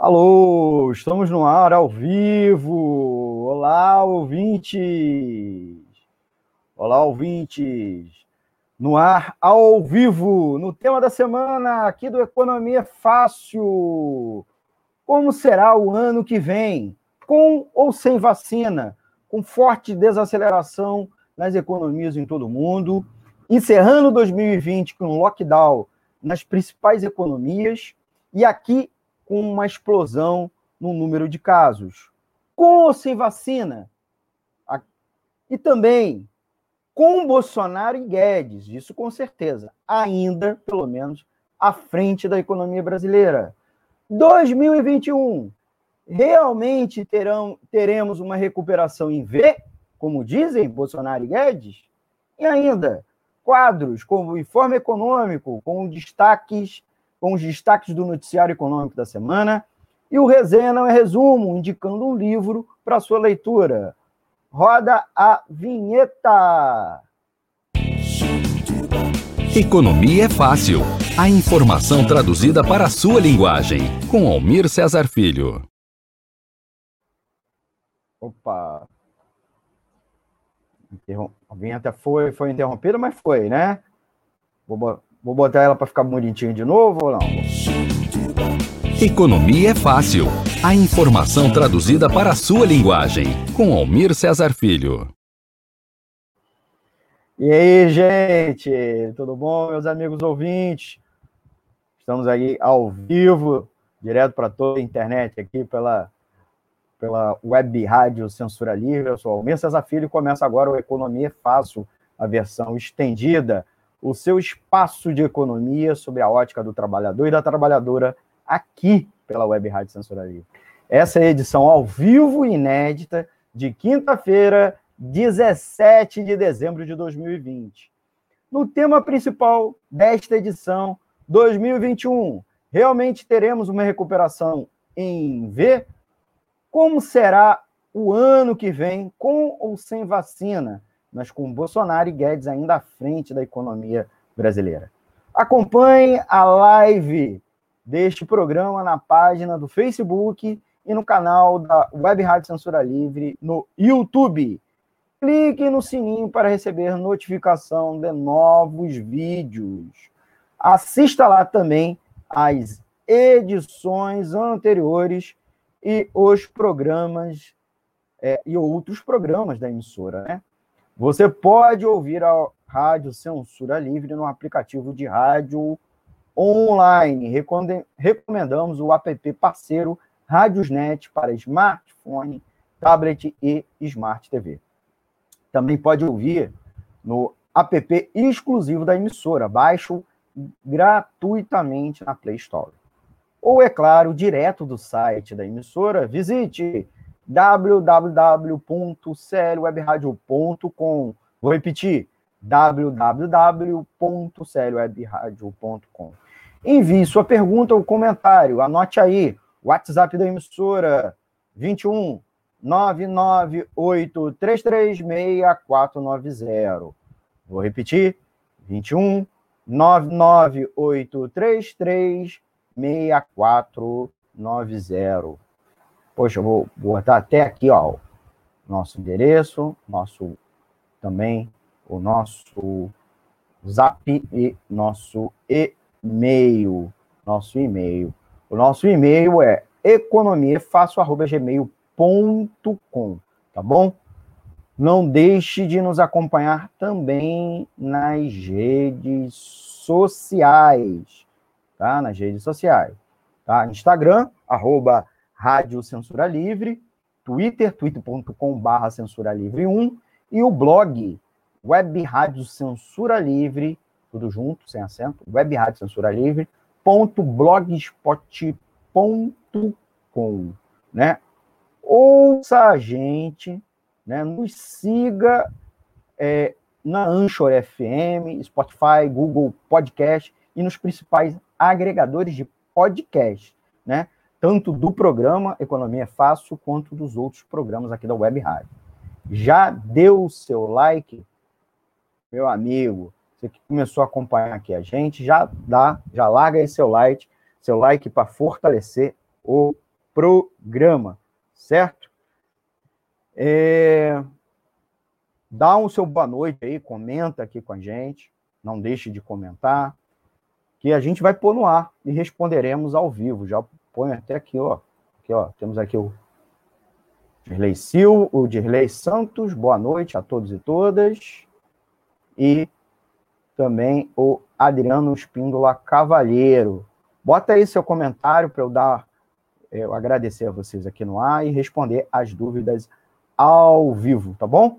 Alô, estamos no ar ao vivo. Olá, ouvintes. Olá, ouvintes. No ar ao vivo, no tema da semana aqui do Economia Fácil. Como será o ano que vem? Com ou sem vacina? Com forte desaceleração nas economias em todo o mundo, encerrando 2020 com um lockdown nas principais economias e aqui com uma explosão no número de casos. Com ou sem vacina? E também com Bolsonaro e Guedes, isso com certeza, ainda, pelo menos, à frente da economia brasileira. 2021, realmente terão, teremos uma recuperação em V, como dizem Bolsonaro e Guedes? E ainda, quadros como o informe econômico, com destaques com os destaques do noticiário econômico da semana, e o Resenha não é resumo, indicando um livro para sua leitura. Roda a vinheta. Economia é fácil. A informação traduzida para a sua linguagem. Com Almir Cesar Filho. Opa. A vinheta foi, foi interrompida, mas foi, né? Vou Vou botar ela para ficar bonitinha de novo ou não? Economia é fácil. A informação traduzida para a sua linguagem. Com Almir Cesar Filho. E aí, gente? Tudo bom, meus amigos ouvintes? Estamos aí ao vivo, direto para toda a internet, aqui pela, pela web rádio Censura Livre. Eu sou Almir Cesar Filho e começa agora o Economia é Fácil, a versão estendida o seu espaço de economia sob a ótica do trabalhador e da trabalhadora aqui pela Web Rádio Censura Livre. Essa é a edição ao vivo inédita de quinta-feira, 17 de dezembro de 2020. No tema principal desta edição 2021, realmente teremos uma recuperação em V? Como será o ano que vem, com ou sem vacina? Mas com Bolsonaro e Guedes ainda à frente da economia brasileira. Acompanhe a live deste programa na página do Facebook e no canal da Web Rádio Censura Livre no YouTube. Clique no sininho para receber notificação de novos vídeos. Assista lá também as edições anteriores e os programas é, e outros programas da emissora, né? Você pode ouvir a Rádio Censura Livre no aplicativo de rádio online. Recomendamos o app parceiro Radiosnet para smartphone, tablet e smart TV. Também pode ouvir no app exclusivo da emissora. Baixe gratuitamente na Play Store. Ou, é claro, direto do site da emissora, visite www.clwebradio.com. Vou repetir, www.clwebradio.com. Envie sua pergunta ou comentário, anote aí, WhatsApp da emissora 21 998336490. Vou repetir, 21 998336490. Poxa, eu vou botar até aqui, ó, nosso endereço, nosso também o nosso zap e nosso e-mail, nosso e-mail. O nosso e-mail é economiafácil@gmail.com, tá bom? Não deixe de nos acompanhar também nas redes sociais, tá? Nas redes sociais, tá? Instagram, arroba Rádio Censura Livre, Twitter, twitter.com.br Censura Livre 1, e o blog Web Rádio Censura Livre, tudo junto, sem acento, Web Rádio Censura Livre, ponto blogspot.com, né? Ouça a gente, né? Nos siga é, na Anchor FM, Spotify, Google Podcast e nos principais agregadores de podcast, né? Tanto do programa Economia é Fácil, quanto dos outros programas aqui da Web Rádio. Já deu o seu like, meu amigo? Você que começou a acompanhar aqui a gente, já dá, já larga aí seu like, seu like para fortalecer o programa, certo? É... Dá um seu boa noite aí, comenta aqui com a gente, não deixe de comentar, que a gente vai pôr no ar e responderemos ao vivo. Já põe até aqui, ó. Aqui, ó, temos aqui o Dirley Sil, o Dirley Santos, boa noite a todos e todas. E também o Adriano Espíndola Cavalheiro. Bota aí seu comentário para eu dar, eu agradecer a vocês aqui no ar e responder as dúvidas ao vivo, tá bom?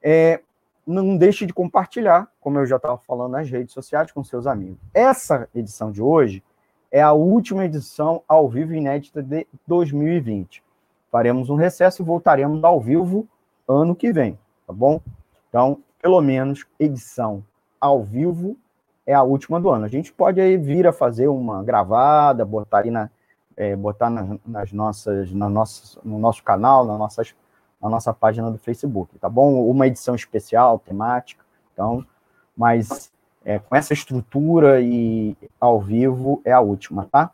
É, não deixe de compartilhar, como eu já estava falando nas redes sociais, com seus amigos. Essa edição de hoje é a última edição ao vivo inédita de 2020. Faremos um recesso e voltaremos ao vivo ano que vem, tá bom? Então, pelo menos, edição ao vivo é a última do ano. A gente pode aí vir a fazer uma gravada, botar aí na, é, botar na, nas nossas, na nossa, no nosso canal, nas nossas na nossa página do Facebook, tá bom? Uma edição especial, temática, então, mas é, com essa estrutura e ao vivo é a última, tá?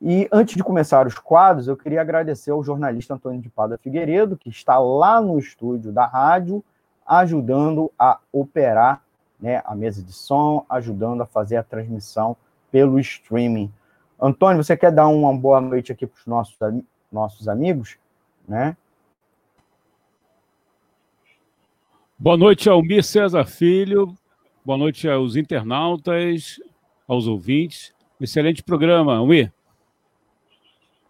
E antes de começar os quadros, eu queria agradecer ao jornalista Antônio de Pada Figueiredo, que está lá no estúdio da rádio, ajudando a operar né, a mesa de som, ajudando a fazer a transmissão pelo streaming. Antônio, você quer dar uma boa noite aqui para os nossos, nossos amigos? Né? Boa noite, Almir César Filho. Boa noite aos internautas, aos ouvintes. Excelente programa, Almir.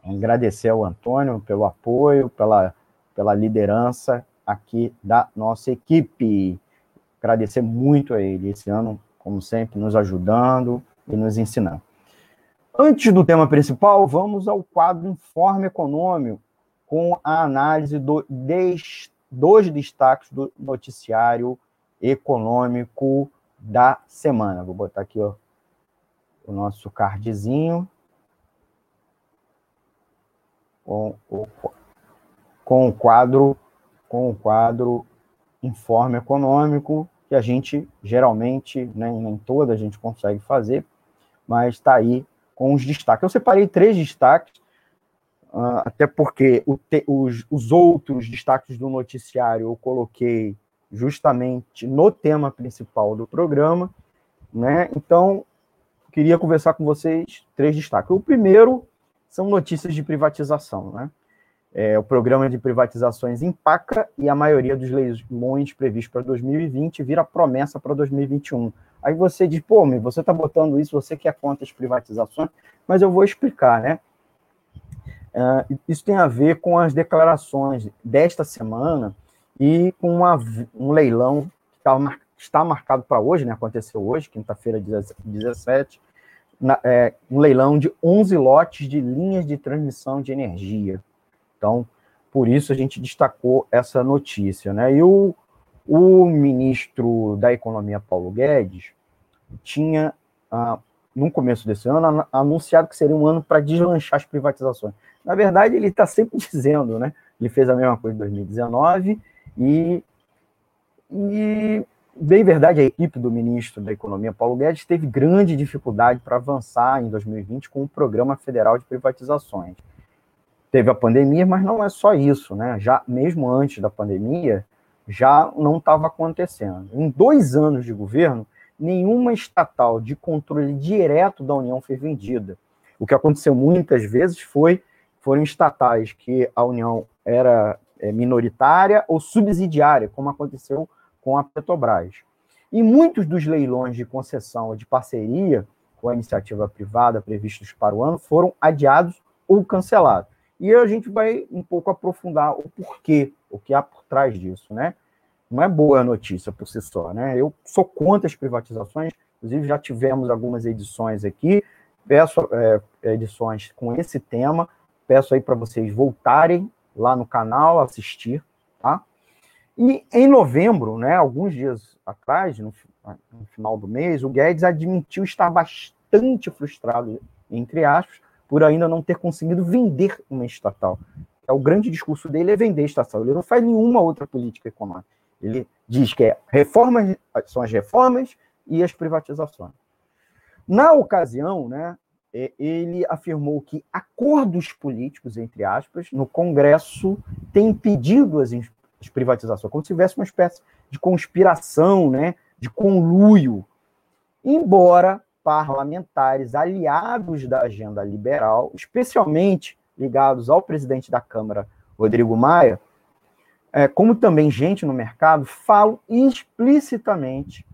Agradecer ao Antônio pelo apoio, pela, pela liderança aqui da nossa equipe. Agradecer muito a ele esse ano, como sempre, nos ajudando e nos ensinando. Antes do tema principal, vamos ao quadro Informe Econômico, com a análise do destaque dos destaques do noticiário econômico da semana. Vou botar aqui ó, o nosso cardzinho com o, com o quadro com o quadro informe econômico que a gente geralmente nem, nem toda a gente consegue fazer, mas está aí com os destaques. Eu separei três destaques Uh, até porque os, os, outros destaques do noticiário eu coloquei justamente no tema principal do programa, né? Então, queria conversar com vocês três destaques. O primeiro são notícias de privatização, né? É, o programa de privatizações empaca e a maioria dos leilões previstos para 2020 vira promessa para 2021. Aí você diz, pô, você está botando isso, você quer conta as privatizações, mas eu vou explicar, né? Uh, isso tem a ver com as declarações desta semana e com uma, um leilão que tá, está marcado para hoje, né, aconteceu hoje, quinta-feira, 17, na, é, um leilão de 11 lotes de linhas de transmissão de energia. Então, por isso a gente destacou essa notícia. Né? E o, o ministro da Economia, Paulo Guedes, tinha, ah, no começo desse ano, anunciado que seria um ano para deslanchar as privatizações. Na verdade, ele está sempre dizendo, né? Ele fez a mesma coisa em 2019 e, e, bem verdade, a equipe do ministro da Economia, Paulo Guedes, teve grande dificuldade para avançar em 2020 com o Programa Federal de Privatizações. Teve a pandemia, mas não é só isso, né? Já mesmo antes da pandemia, já não estava acontecendo. Em dois anos de governo, nenhuma estatal de controle direto da União foi vendida. O que aconteceu muitas vezes foi foram estatais que a União era minoritária ou subsidiária, como aconteceu com a Petrobras. E muitos dos leilões de concessão ou de parceria com a iniciativa privada previstos para o ano foram adiados ou cancelados. E a gente vai um pouco aprofundar o porquê, o que há por trás disso, né? Não é boa a notícia por si só, né? Eu sou contra as privatizações, inclusive já tivemos algumas edições aqui, peço é, edições com esse tema, Peço aí para vocês voltarem lá no canal, assistir, tá? E em novembro, né, alguns dias atrás, no, no final do mês, o Guedes admitiu estar bastante frustrado, entre aspas, por ainda não ter conseguido vender uma estatal. É o grande discurso dele é vender estatal. Ele não faz nenhuma outra política econômica. Ele diz que é reformas, são as reformas e as privatizações. Na ocasião, né, ele afirmou que acordos políticos, entre aspas, no Congresso têm impedido as, as privatizações, como se tivesse uma espécie de conspiração, né, de conluio, embora parlamentares aliados da agenda liberal, especialmente ligados ao presidente da Câmara, Rodrigo Maia, é, como também gente no mercado, falam explicitamente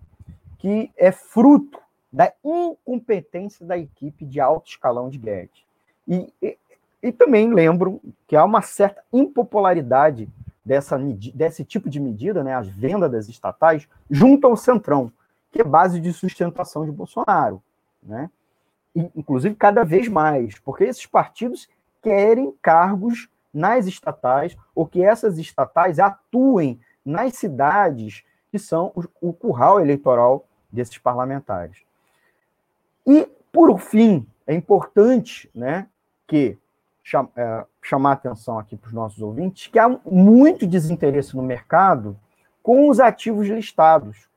que é fruto da incompetência da equipe de alto escalão de Guedes. E, e, e também lembro que há uma certa impopularidade dessa, desse tipo de medida, né, as vendas das estatais, junto ao Centrão, que é base de sustentação de Bolsonaro. Né? E, inclusive, cada vez mais, porque esses partidos querem cargos nas estatais, ou que essas estatais atuem nas cidades que são o, o curral eleitoral desses parlamentares. E, por fim, é importante né, que cham, é, chamar atenção aqui para os nossos ouvintes que há muito desinteresse no mercado com os ativos listados.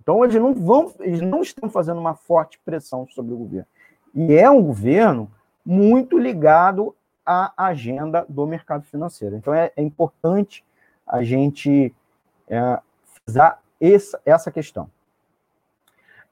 Então, eles não vão, eles não estão fazendo uma forte pressão sobre o governo. E é um governo muito ligado à agenda do mercado financeiro. Então, é, é importante a gente é, frisar essa, essa questão.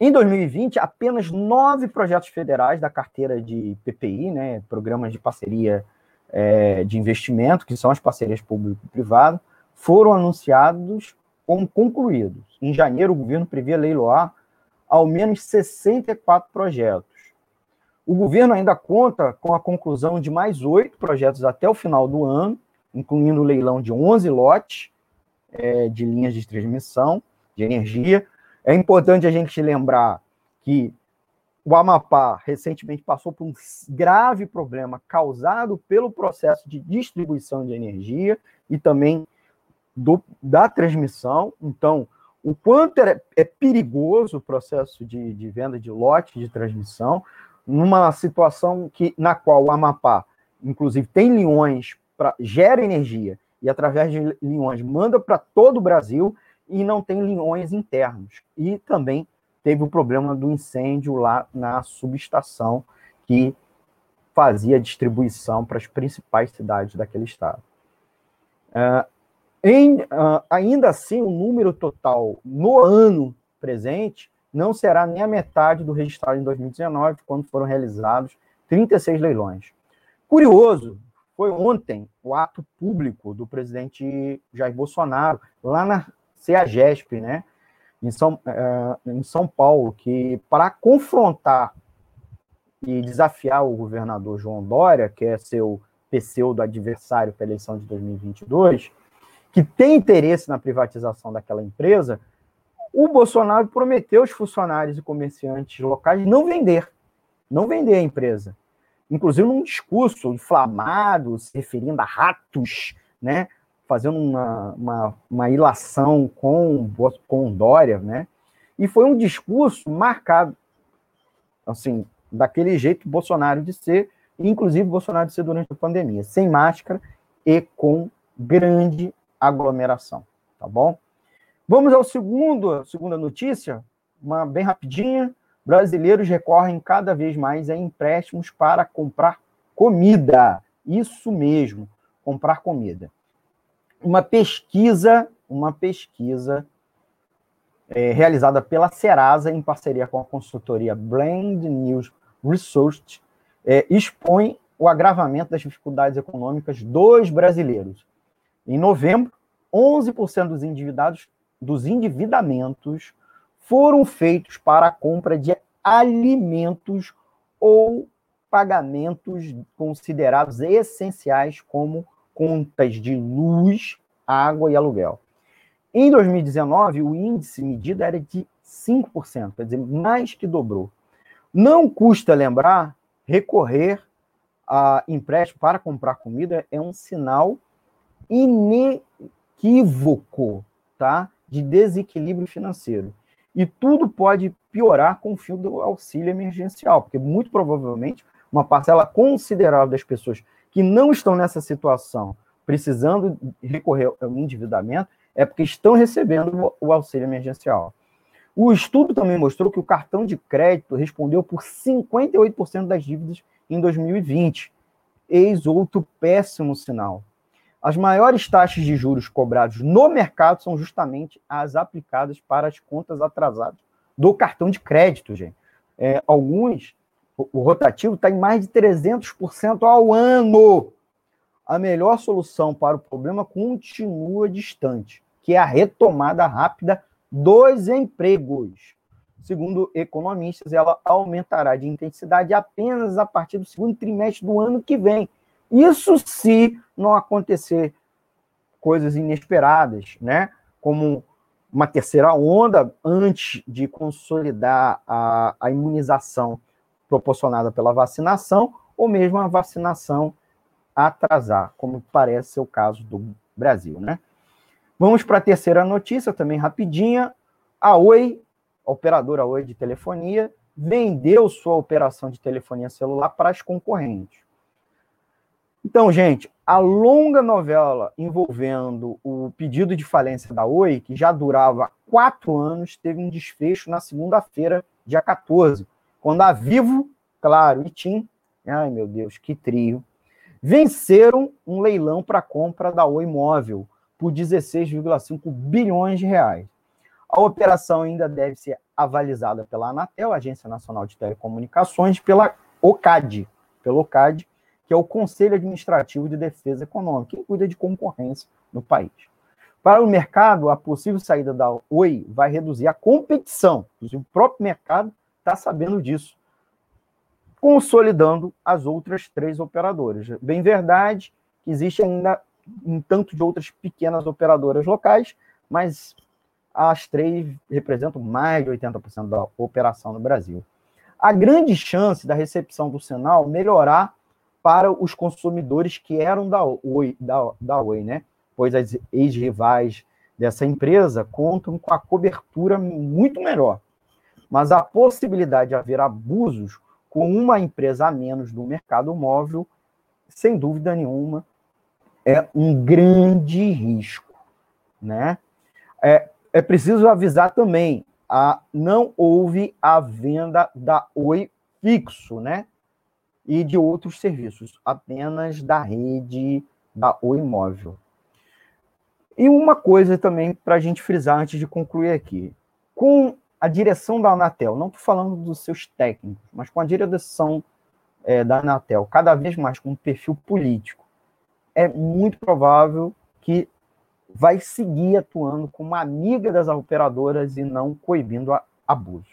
Em 2020, apenas nove projetos federais da carteira de PPI, né, programas de parceria é, de investimento, que são as parcerias público-privado, foram anunciados como concluídos. Em janeiro, o governo previa leiloar ao menos 64 projetos. O governo ainda conta com a conclusão de mais oito projetos até o final do ano, incluindo o leilão de 11 lotes é, de linhas de transmissão de energia, é importante a gente lembrar que o Amapá recentemente passou por um grave problema causado pelo processo de distribuição de energia e também do, da transmissão. Então, o quanto é, é perigoso o processo de, de, venda de lote de transmissão, numa situação que, na qual o Amapá, inclusive, tem linhões, para gera energia e, através de linhões, manda para todo o Brasil e não tem linhões internos. E também teve o problema do incêndio lá na subestação que fazia distribuição para as principais cidades daquele estado. Uh, em, uh, ainda assim, o número total no ano presente não será nem a metade do registrado em 2019, quando foram realizados 36 leilões. Curioso, foi ontem o ato público do presidente Jair Bolsonaro, lá na CEAGESP, né, em São, uh, em São Paulo, que para confrontar e desafiar o governador João Dória, que é seu pseudo adversário para a eleição de 2022, que tem interesse na privatização daquela empresa, o Bolsonaro prometeu aos funcionários e comerciantes locais não vender, não vender a empresa. Inclusive num discurso inflamado, se referindo a ratos, né? Fazendo uma, uma, uma ilação com, com Dória, né? E foi um discurso marcado, assim, daquele jeito Bolsonaro de ser, inclusive Bolsonaro de ser durante a pandemia, sem máscara e com grande aglomeração, tá bom? Vamos ao segundo, segunda notícia, uma bem rapidinha. Brasileiros recorrem cada vez mais a empréstimos para comprar comida. Isso mesmo, comprar comida uma pesquisa, uma pesquisa é, realizada pela Serasa em parceria com a consultoria Blend News Research é, expõe o agravamento das dificuldades econômicas dos brasileiros. Em novembro, 11% dos endividados dos endividamentos foram feitos para a compra de alimentos ou pagamentos considerados essenciais como contas de luz, água e aluguel. Em 2019, o índice medido era de 5%, quer dizer, mais que dobrou. Não custa lembrar, recorrer a empréstimo para comprar comida é um sinal inequívoco tá, de desequilíbrio financeiro. E tudo pode piorar com o fim do auxílio emergencial, porque muito provavelmente uma parcela considerável das pessoas que não estão nessa situação, precisando recorrer ao endividamento, é porque estão recebendo o auxílio emergencial. O estudo também mostrou que o cartão de crédito respondeu por 58% das dívidas em 2020. Eis outro péssimo sinal. As maiores taxas de juros cobrados no mercado são justamente as aplicadas para as contas atrasadas do cartão de crédito, gente. É, alguns, o rotativo está em mais de 300% ao ano. A melhor solução para o problema continua distante, que é a retomada rápida dos empregos. Segundo economistas, ela aumentará de intensidade apenas a partir do segundo trimestre do ano que vem. Isso se não acontecer coisas inesperadas, né? Como uma terceira onda antes de consolidar a, a imunização proporcionada pela vacinação, ou mesmo a vacinação atrasar, como parece ser o caso do Brasil, né? Vamos para a terceira notícia, também rapidinha. A Oi, a operadora Oi de telefonia, vendeu sua operação de telefonia celular para as concorrentes. Então, gente, a longa novela envolvendo o pedido de falência da Oi, que já durava quatro anos, teve um desfecho na segunda-feira, dia 14, quando a Vivo, claro, e TIM, ai meu Deus, que trio, venceram um leilão para compra da Oi Móvel, por 16,5 bilhões de reais. A operação ainda deve ser avalizada pela Anatel, Agência Nacional de Telecomunicações, pela OCAD, pelo OCAD, que é o Conselho Administrativo de Defesa Econômica, que cuida de concorrência no país. Para o mercado, a possível saída da Oi vai reduzir a competição. O próprio mercado está sabendo disso, consolidando as outras três operadoras. Bem verdade que existe ainda um tanto de outras pequenas operadoras locais, mas as três representam mais de 80% da operação no Brasil. A grande chance da recepção do sinal melhorar para os consumidores que eram da Oi, da, da Oi né? Pois as ex-rivais dessa empresa contam com a cobertura muito melhor. Mas a possibilidade de haver abusos com uma empresa a menos no mercado móvel, sem dúvida nenhuma, é um grande risco, né? É, é preciso avisar também, a, não houve a venda da Oi fixo, né? E de outros serviços, apenas da rede da Oi Móvel. E uma coisa também para a gente frisar antes de concluir aqui. Com a direção da Anatel, não estou falando dos seus técnicos, mas com a direção é, da Anatel, cada vez mais com um perfil político, é muito provável que vai seguir atuando como amiga das operadoras e não coibindo a abuso.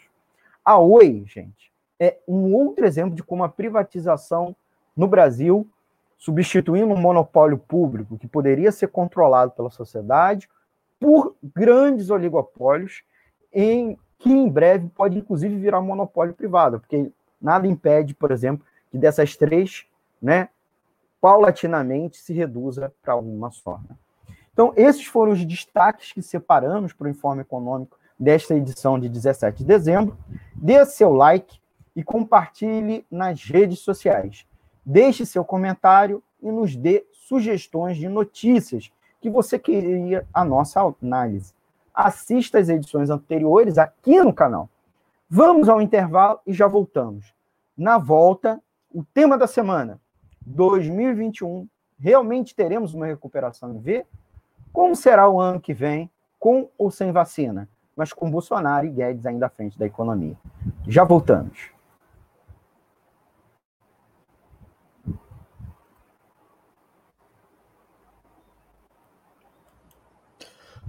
A Oi, gente, é um outro exemplo de como a privatização no Brasil, substituindo um monopólio público que poderia ser controlado pela sociedade por grandes oligopólios, em que em breve pode inclusive virar monopólio privado, porque nada impede, por exemplo, que dessas três, né, paulatinamente se reduza para uma só. Né? Então, esses foram os destaques que separamos para o Informe Econômico desta edição de 17 de dezembro. Dê seu like e compartilhe nas redes sociais. Deixe seu comentário e nos dê sugestões de notícias que você queria a nossa análise. Assista as edições anteriores aqui no canal. Vamos ao intervalo e já voltamos. Na volta, o tema da semana: 2021 realmente teremos uma recuperação em V? Como será o ano que vem, com ou sem vacina, mas com Bolsonaro e Guedes ainda à frente da economia? Já voltamos.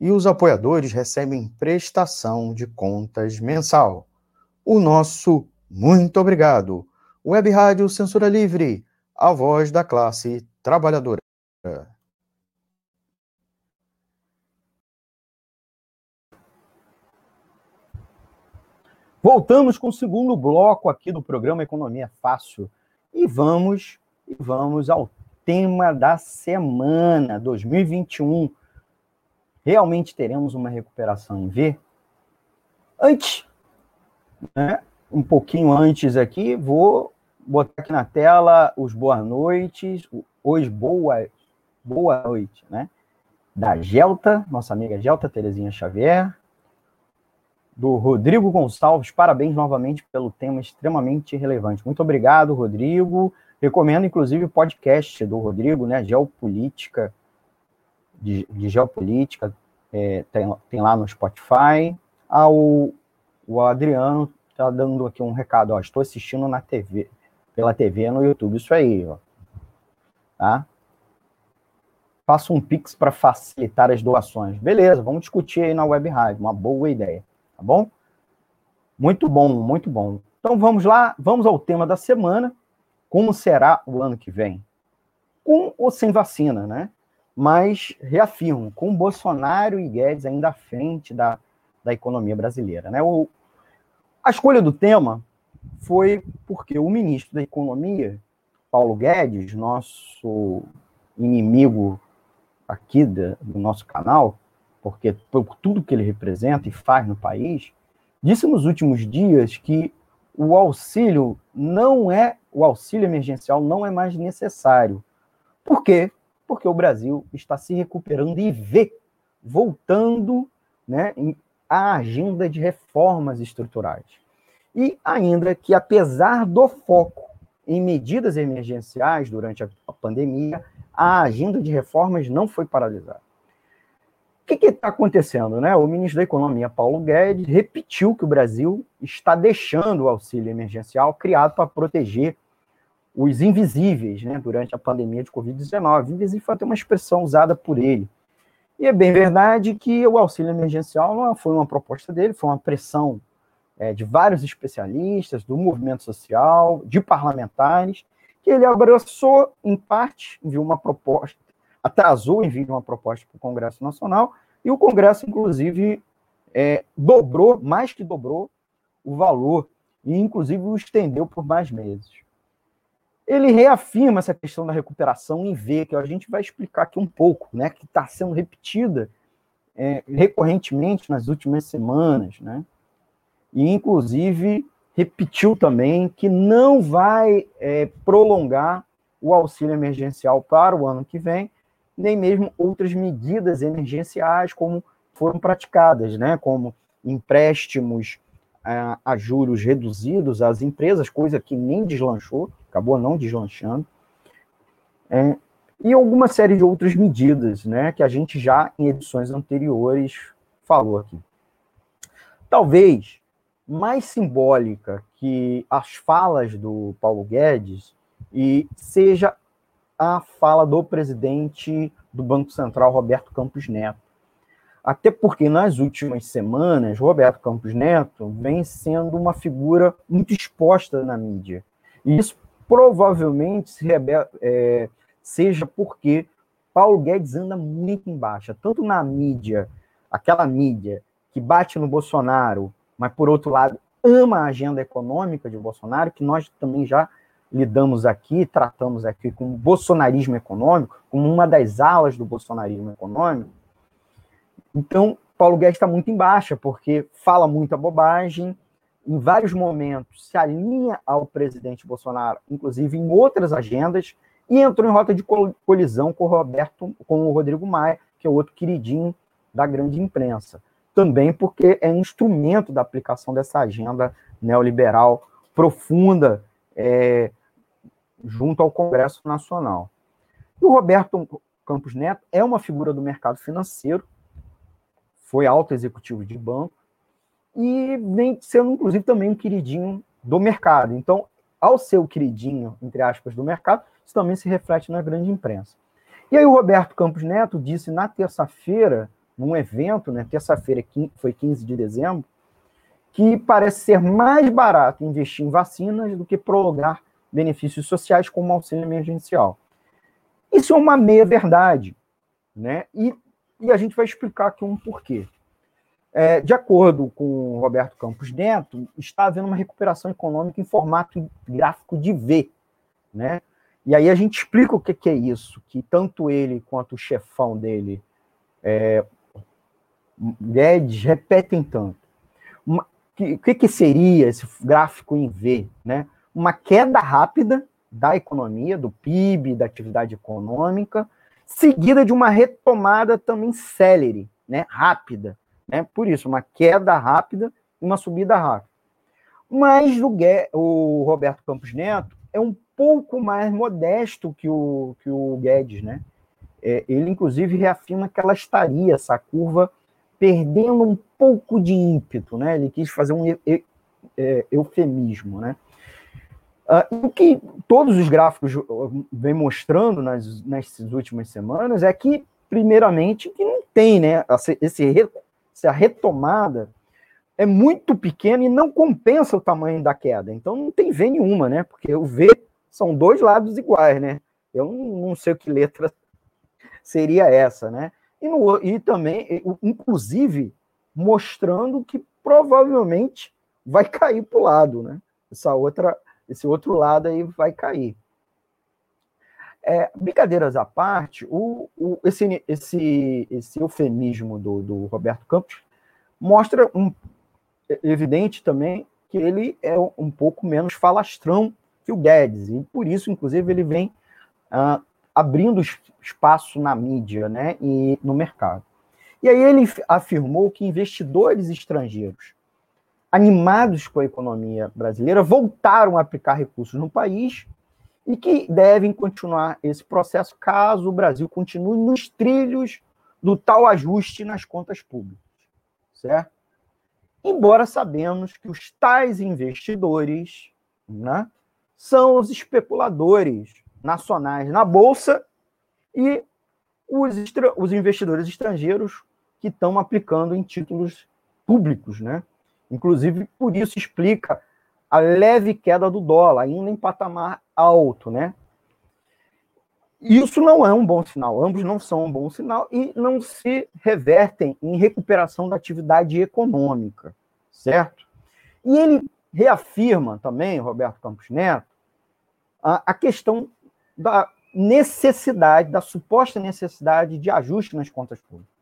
E os apoiadores recebem prestação de contas mensal. O nosso muito obrigado. Web Rádio Censura Livre, a voz da classe trabalhadora. Voltamos com o segundo bloco aqui do programa Economia Fácil e vamos e vamos ao tema da semana 2021. Realmente teremos uma recuperação em V? Antes, né, um pouquinho antes aqui, vou botar aqui na tela os boas noites, os boa, boa noite, né? Da Gelta, nossa amiga Gelta Terezinha Xavier, do Rodrigo Gonçalves. Parabéns novamente pelo tema extremamente relevante. Muito obrigado, Rodrigo. Recomendo, inclusive, o podcast do Rodrigo, né? Geopolítica, de, de Geopolítica, é, tem, tem, lá no Spotify. Ah, o, o Adriano está dando aqui um recado. Ó, estou assistindo na TV, pela TV no YouTube. Isso aí, ó. Tá? Faça um Pix para facilitar as doações. Beleza, vamos discutir aí na Web Rádio. Uma boa ideia tá bom? Muito bom, muito bom. Então vamos lá, vamos ao tema da semana. Como será o ano que vem? Com ou sem vacina, né? Mas reafirmo, com Bolsonaro e Guedes ainda à frente da, da economia brasileira, né? O, a escolha do tema foi porque o ministro da Economia, Paulo Guedes, nosso inimigo aqui do nosso canal, porque por tudo que ele representa e faz no país, disse nos últimos dias que o auxílio não é o auxílio emergencial não é mais necessário. Por quê? Porque o Brasil está se recuperando e vê voltando, né, a agenda de reformas estruturais. E ainda que apesar do foco em medidas emergenciais durante a pandemia, a agenda de reformas não foi paralisada que está acontecendo? Né? O ministro da Economia, Paulo Guedes, repetiu que o Brasil está deixando o auxílio emergencial criado para proteger os invisíveis né, durante a pandemia de Covid-19. Invisível foi até uma expressão usada por ele. E é bem verdade que o auxílio emergencial não foi uma proposta dele, foi uma pressão é, de vários especialistas, do movimento social, de parlamentares, que ele abraçou, em parte, enviou uma proposta, atrasou o envio de uma proposta para o Congresso Nacional, e o Congresso, inclusive, é, dobrou, mais que dobrou, o valor, e inclusive o estendeu por mais meses. Ele reafirma essa questão da recuperação em V, que a gente vai explicar aqui um pouco, né, que está sendo repetida é, recorrentemente nas últimas semanas, né? E, inclusive, repetiu também que não vai é, prolongar o auxílio emergencial para o ano que vem, nem mesmo outras medidas emergenciais como foram praticadas, né, como empréstimos a, a juros reduzidos às empresas, coisa que nem deslanchou, acabou não deslanchando, é, e alguma série de outras medidas, né, que a gente já em edições anteriores falou aqui. Talvez mais simbólica que as falas do Paulo Guedes e seja a fala do presidente do Banco Central, Roberto Campos Neto. Até porque nas últimas semanas, Roberto Campos Neto vem sendo uma figura muito exposta na mídia. E isso provavelmente se é, seja porque Paulo Guedes anda muito embaixo, tanto na mídia, aquela mídia que bate no Bolsonaro, mas por outro lado ama a agenda econômica de Bolsonaro, que nós também já lidamos aqui, tratamos aqui com o bolsonarismo econômico, como uma das alas do bolsonarismo econômico. Então, Paulo Guedes está muito em baixa, porque fala muita bobagem, em vários momentos se alinha ao presidente Bolsonaro, inclusive em outras agendas, e entrou em rota de colisão com o Roberto, com o Rodrigo Maia, que é outro queridinho da grande imprensa. Também porque é instrumento da aplicação dessa agenda neoliberal profunda, é, junto ao Congresso Nacional. E o Roberto Campos Neto é uma figura do mercado financeiro, foi alto executivo de banco e vem sendo, inclusive, também um queridinho do mercado. Então, ao ser o queridinho, entre aspas, do mercado, isso também se reflete na grande imprensa. E aí o Roberto Campos Neto disse na terça-feira, num evento, né, terça-feira foi 15 de dezembro, que parece ser mais barato investir em vacinas do que prolongar benefícios sociais como auxílio emergencial. Isso é uma meia-verdade, né? E, e a gente vai explicar aqui um porquê. É, de acordo com o Roberto Campos Neto, está havendo uma recuperação econômica em formato gráfico de V. Né? E aí a gente explica o que, que é isso, que tanto ele quanto o chefão dele, é, Guedes, repetem tanto. O que, que, que seria esse gráfico em V? Né? Uma queda rápida da economia, do PIB, da atividade econômica, seguida de uma retomada também célere, né, rápida, né? Por isso, uma queda rápida e uma subida rápida. Mas o, o Roberto Campos Neto é um pouco mais modesto que o, que o Guedes, né? É, ele, inclusive, reafirma que ela estaria, essa curva, perdendo um pouco de ímpeto, né? Ele quis fazer um é, eufemismo, né? Uh, o que todos os gráficos vêm mostrando nas, nessas últimas semanas é que, primeiramente, que não tem né, esse se a retomada é muito pequena e não compensa o tamanho da queda. Então não tem V nenhuma, né? Porque o V são dois lados iguais, né? Eu não, sei que letra seria essa, né? E, no, e também, inclusive, mostrando que provavelmente vai cair para o lado, né? Essa outra, esse outro lado aí vai cair. É, brincadeiras à parte, o, o, esse, esse, esse eufemismo do, do Roberto Campos mostra um é, evidente também que ele é um pouco menos falastrão que o Guedes, e por isso, inclusive, ele vem ah, abrindo espaço na mídia né, e no mercado. E aí ele afirmou que investidores estrangeiros animados com a economia brasileira voltaram a aplicar recursos no país e que devem continuar esse processo caso o Brasil continue nos trilhos do tal ajuste nas contas públicas, certo? Embora sabemos que os tais investidores né, são os especuladores nacionais na Bolsa e os, os investidores estrangeiros que estão aplicando em títulos públicos. Né? Inclusive, por isso explica a leve queda do dólar, ainda em patamar alto, né? Isso não é um bom sinal, ambos não são um bom sinal e não se revertem em recuperação da atividade econômica, certo? E ele reafirma também, Roberto Campos Neto, a, a questão da necessidade, da suposta necessidade de ajuste nas contas públicas.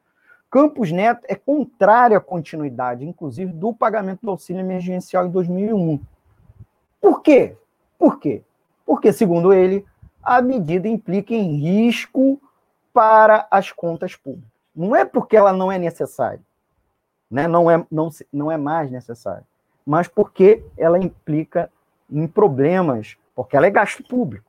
Campos Neto é contrário à continuidade, inclusive, do pagamento do auxílio emergencial em 2001. Por quê? Por quê? Porque, segundo ele, a medida implica em risco para as contas públicas. Não é porque ela não é necessária, né? não, é, não, não é mais necessária, mas porque ela implica em problemas, porque ela é gasto público.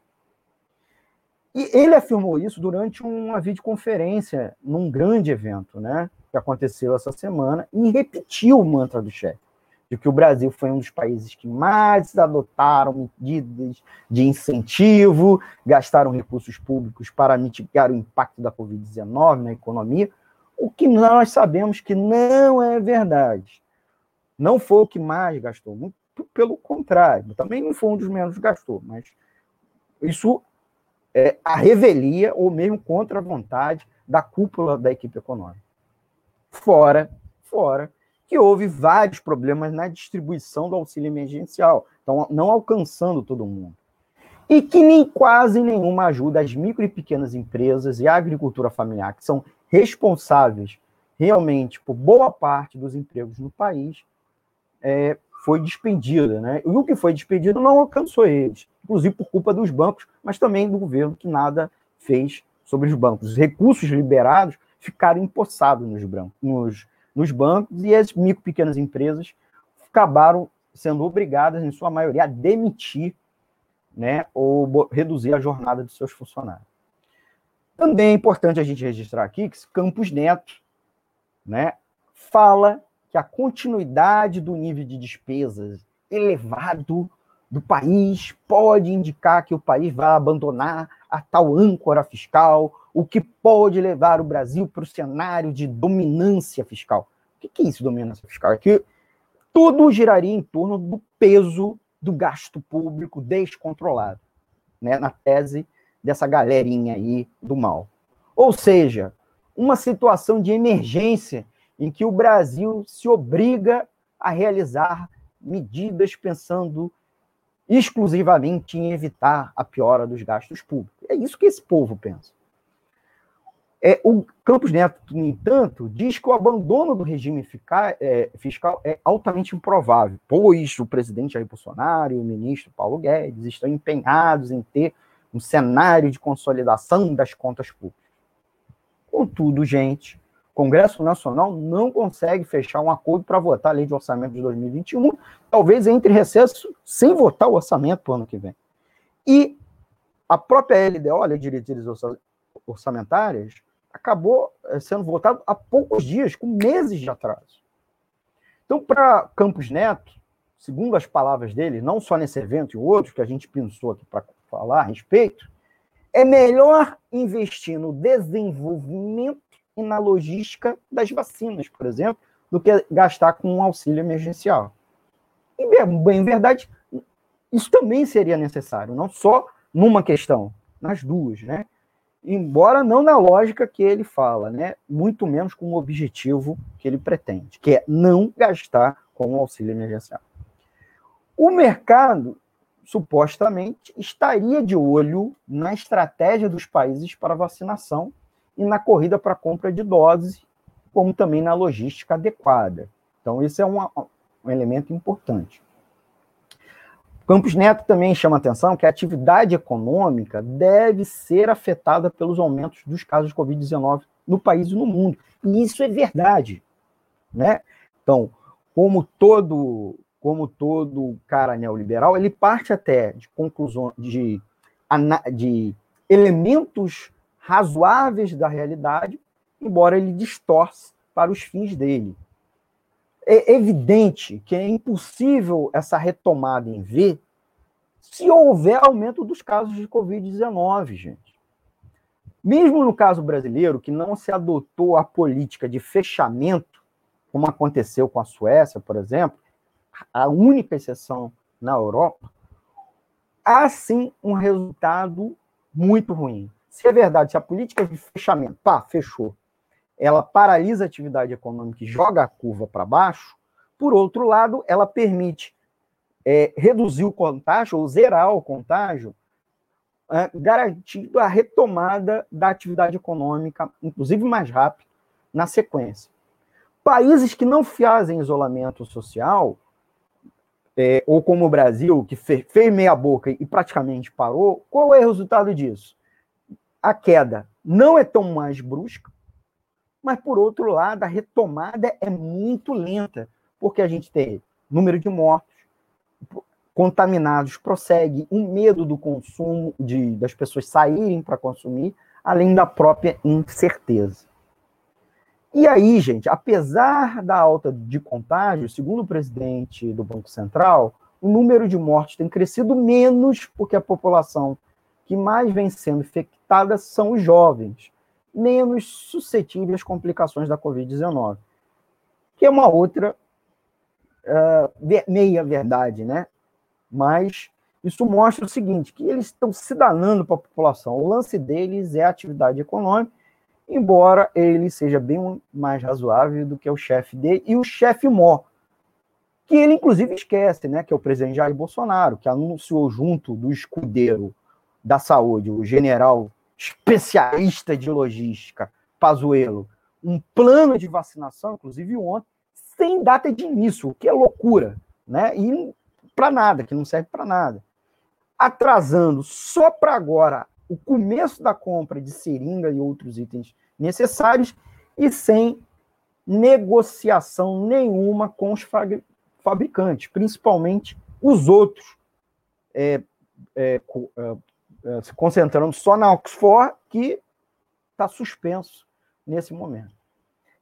E ele afirmou isso durante uma videoconferência num grande evento, né, que aconteceu essa semana, e repetiu o mantra do chefe de que o Brasil foi um dos países que mais adotaram medidas de incentivo, gastaram recursos públicos para mitigar o impacto da Covid-19 na economia, o que nós sabemos que não é verdade. Não foi o que mais gastou, muito pelo contrário, também não foi um dos menos gastou, mas isso é a revelia ou mesmo contra a vontade da cúpula da equipe econômica. Fora, fora que houve vários problemas na distribuição do auxílio emergencial, então não alcançando todo mundo. E que nem quase nenhuma ajuda às micro e pequenas empresas e à agricultura familiar, que são responsáveis realmente por boa parte dos empregos no país, é, foi despendida. Né? E o que foi despedido não alcançou eles, inclusive por culpa dos bancos, mas também do governo que nada fez sobre os bancos. Os recursos liberados ficaram empossados nos, nos nos bancos e as micro pequenas empresas acabaram sendo obrigadas, em sua maioria, a demitir né, ou reduzir a jornada de seus funcionários. Também é importante a gente registrar aqui que Campos Neto né, fala que a continuidade do nível de despesas elevado do país pode indicar que o país vai abandonar a tal âncora fiscal, o que pode levar o Brasil para o cenário de dominância fiscal. O que é isso, dominância fiscal? É que tudo giraria em torno do peso do gasto público descontrolado, né, na tese dessa galerinha aí do mal. Ou seja, uma situação de emergência em que o Brasil se obriga a realizar medidas pensando exclusivamente em evitar a piora dos gastos públicos. É isso que esse povo pensa. É, o Campos Neto, no entanto, diz que o abandono do regime fiscal é, fiscal é altamente improvável, pois o presidente Jair Bolsonaro e o ministro Paulo Guedes estão empenhados em ter um cenário de consolidação das contas públicas. Contudo, gente, Congresso Nacional não consegue fechar um acordo para votar a lei de orçamento de 2021, talvez entre recesso sem votar o orçamento para o ano que vem. E a própria LDO, Lei de Diretrizes Orçamentárias, acabou eh, sendo votado há poucos dias, com meses de atraso. Então, para Campos Neto, segundo as palavras dele, não só nesse evento e outros que a gente pensou aqui para falar a respeito, é melhor investir no desenvolvimento e na logística das vacinas, por exemplo, do que gastar com um auxílio emergencial. E, bem, em verdade, isso também seria necessário, não só numa questão, nas duas, né? embora não na lógica que ele fala, né? Muito menos com o objetivo que ele pretende, que é não gastar com o auxílio emergencial. O mercado supostamente estaria de olho na estratégia dos países para vacinação e na corrida para compra de doses, como também na logística adequada. Então, esse é um, um elemento importante. Campos Neto também chama atenção que a atividade econômica deve ser afetada pelos aumentos dos casos de Covid-19 no país e no mundo. E isso é verdade. Né? Então, como todo, como todo cara neoliberal, ele parte até de conclusões, de, de elementos razoáveis da realidade, embora ele distorce para os fins dele é evidente que é impossível essa retomada em V se houver aumento dos casos de Covid-19, gente. Mesmo no caso brasileiro, que não se adotou a política de fechamento, como aconteceu com a Suécia, por exemplo, a única exceção na Europa, há sim um resultado muito ruim. Se é verdade, se a política de fechamento, pá, fechou, ela paralisa a atividade econômica e joga a curva para baixo, por outro lado, ela permite é, reduzir o contágio ou zerar o contágio, é, garantindo a retomada da atividade econômica, inclusive mais rápido, na sequência. Países que não fazem isolamento social, é, ou como o Brasil, que fez, fez meia boca e praticamente parou, qual é o resultado disso? A queda não é tão mais brusca, mas, por outro lado, a retomada é muito lenta, porque a gente tem número de mortos contaminados prossegue, um medo do consumo, de, das pessoas saírem para consumir, além da própria incerteza. E aí, gente, apesar da alta de contágio, segundo o presidente do Banco Central, o número de mortes tem crescido menos porque a população que mais vem sendo infectada são os jovens, menos suscetíveis às complicações da Covid-19, que é uma outra uh, meia verdade, né? Mas isso mostra o seguinte, que eles estão se danando para a população. O lance deles é a atividade econômica, embora ele seja bem mais razoável do que o chefe dele e o chefe mó, que ele inclusive esquece, né, que é o presidente Jair Bolsonaro, que anunciou junto do escudeiro da saúde, o general especialista de logística, Pazuello, um plano de vacinação, inclusive ontem, sem data de início, o que é loucura, né? E para nada, que não serve para nada. Atrasando só para agora o começo da compra de seringa e outros itens necessários e sem negociação nenhuma com os fabricantes, principalmente os outros, é, é, é, se concentrando só na Oxford, que está suspenso nesse momento.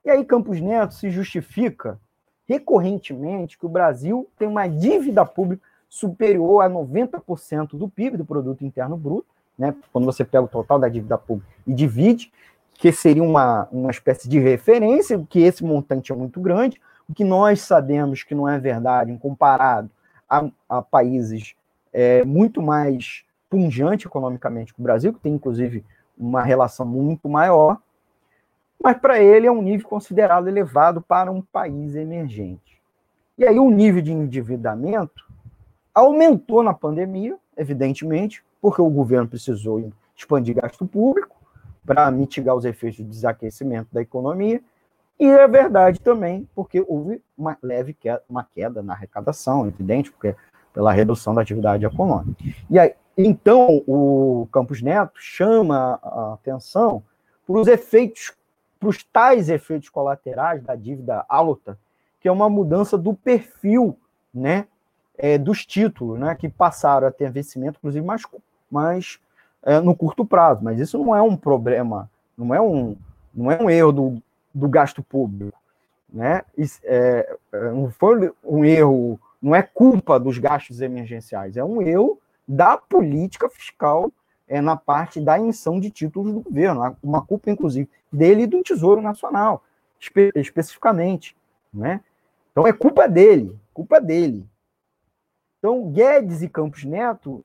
E aí Campos Neto se justifica recorrentemente que o Brasil tem uma dívida pública superior a 90% do PIB, do Produto Interno Bruto, né? quando você pega o total da dívida pública e divide, que seria uma, uma espécie de referência, que esse montante é muito grande, o que nós sabemos que não é verdade comparado a, a países é, muito mais punjante economicamente que o Brasil, que tem inclusive uma relação muito maior, mas para ele é um nível considerado elevado para um país emergente. E aí o nível de endividamento aumentou na pandemia, evidentemente, porque o governo precisou expandir gasto público para mitigar os efeitos do desaquecimento da economia, e é verdade também porque houve uma leve queda, uma queda na arrecadação, evidente, porque pela redução da atividade econômica. E aí, então, o Campos Neto chama a atenção para os efeitos, para os tais efeitos colaterais da dívida alta, que é uma mudança do perfil, né, é, dos títulos, né, que passaram a ter vencimento, inclusive, mais, mais é, no curto prazo. Mas isso não é um problema, não é um, não é um erro do, do gasto público, né? Isso, é, é não foi um erro, não é culpa dos gastos emergenciais, é um erro da política fiscal é, na parte da emissão de títulos do governo, uma culpa, inclusive, dele e do Tesouro Nacional, espe especificamente. Né? Então é culpa dele, culpa dele. Então, Guedes e Campos Neto,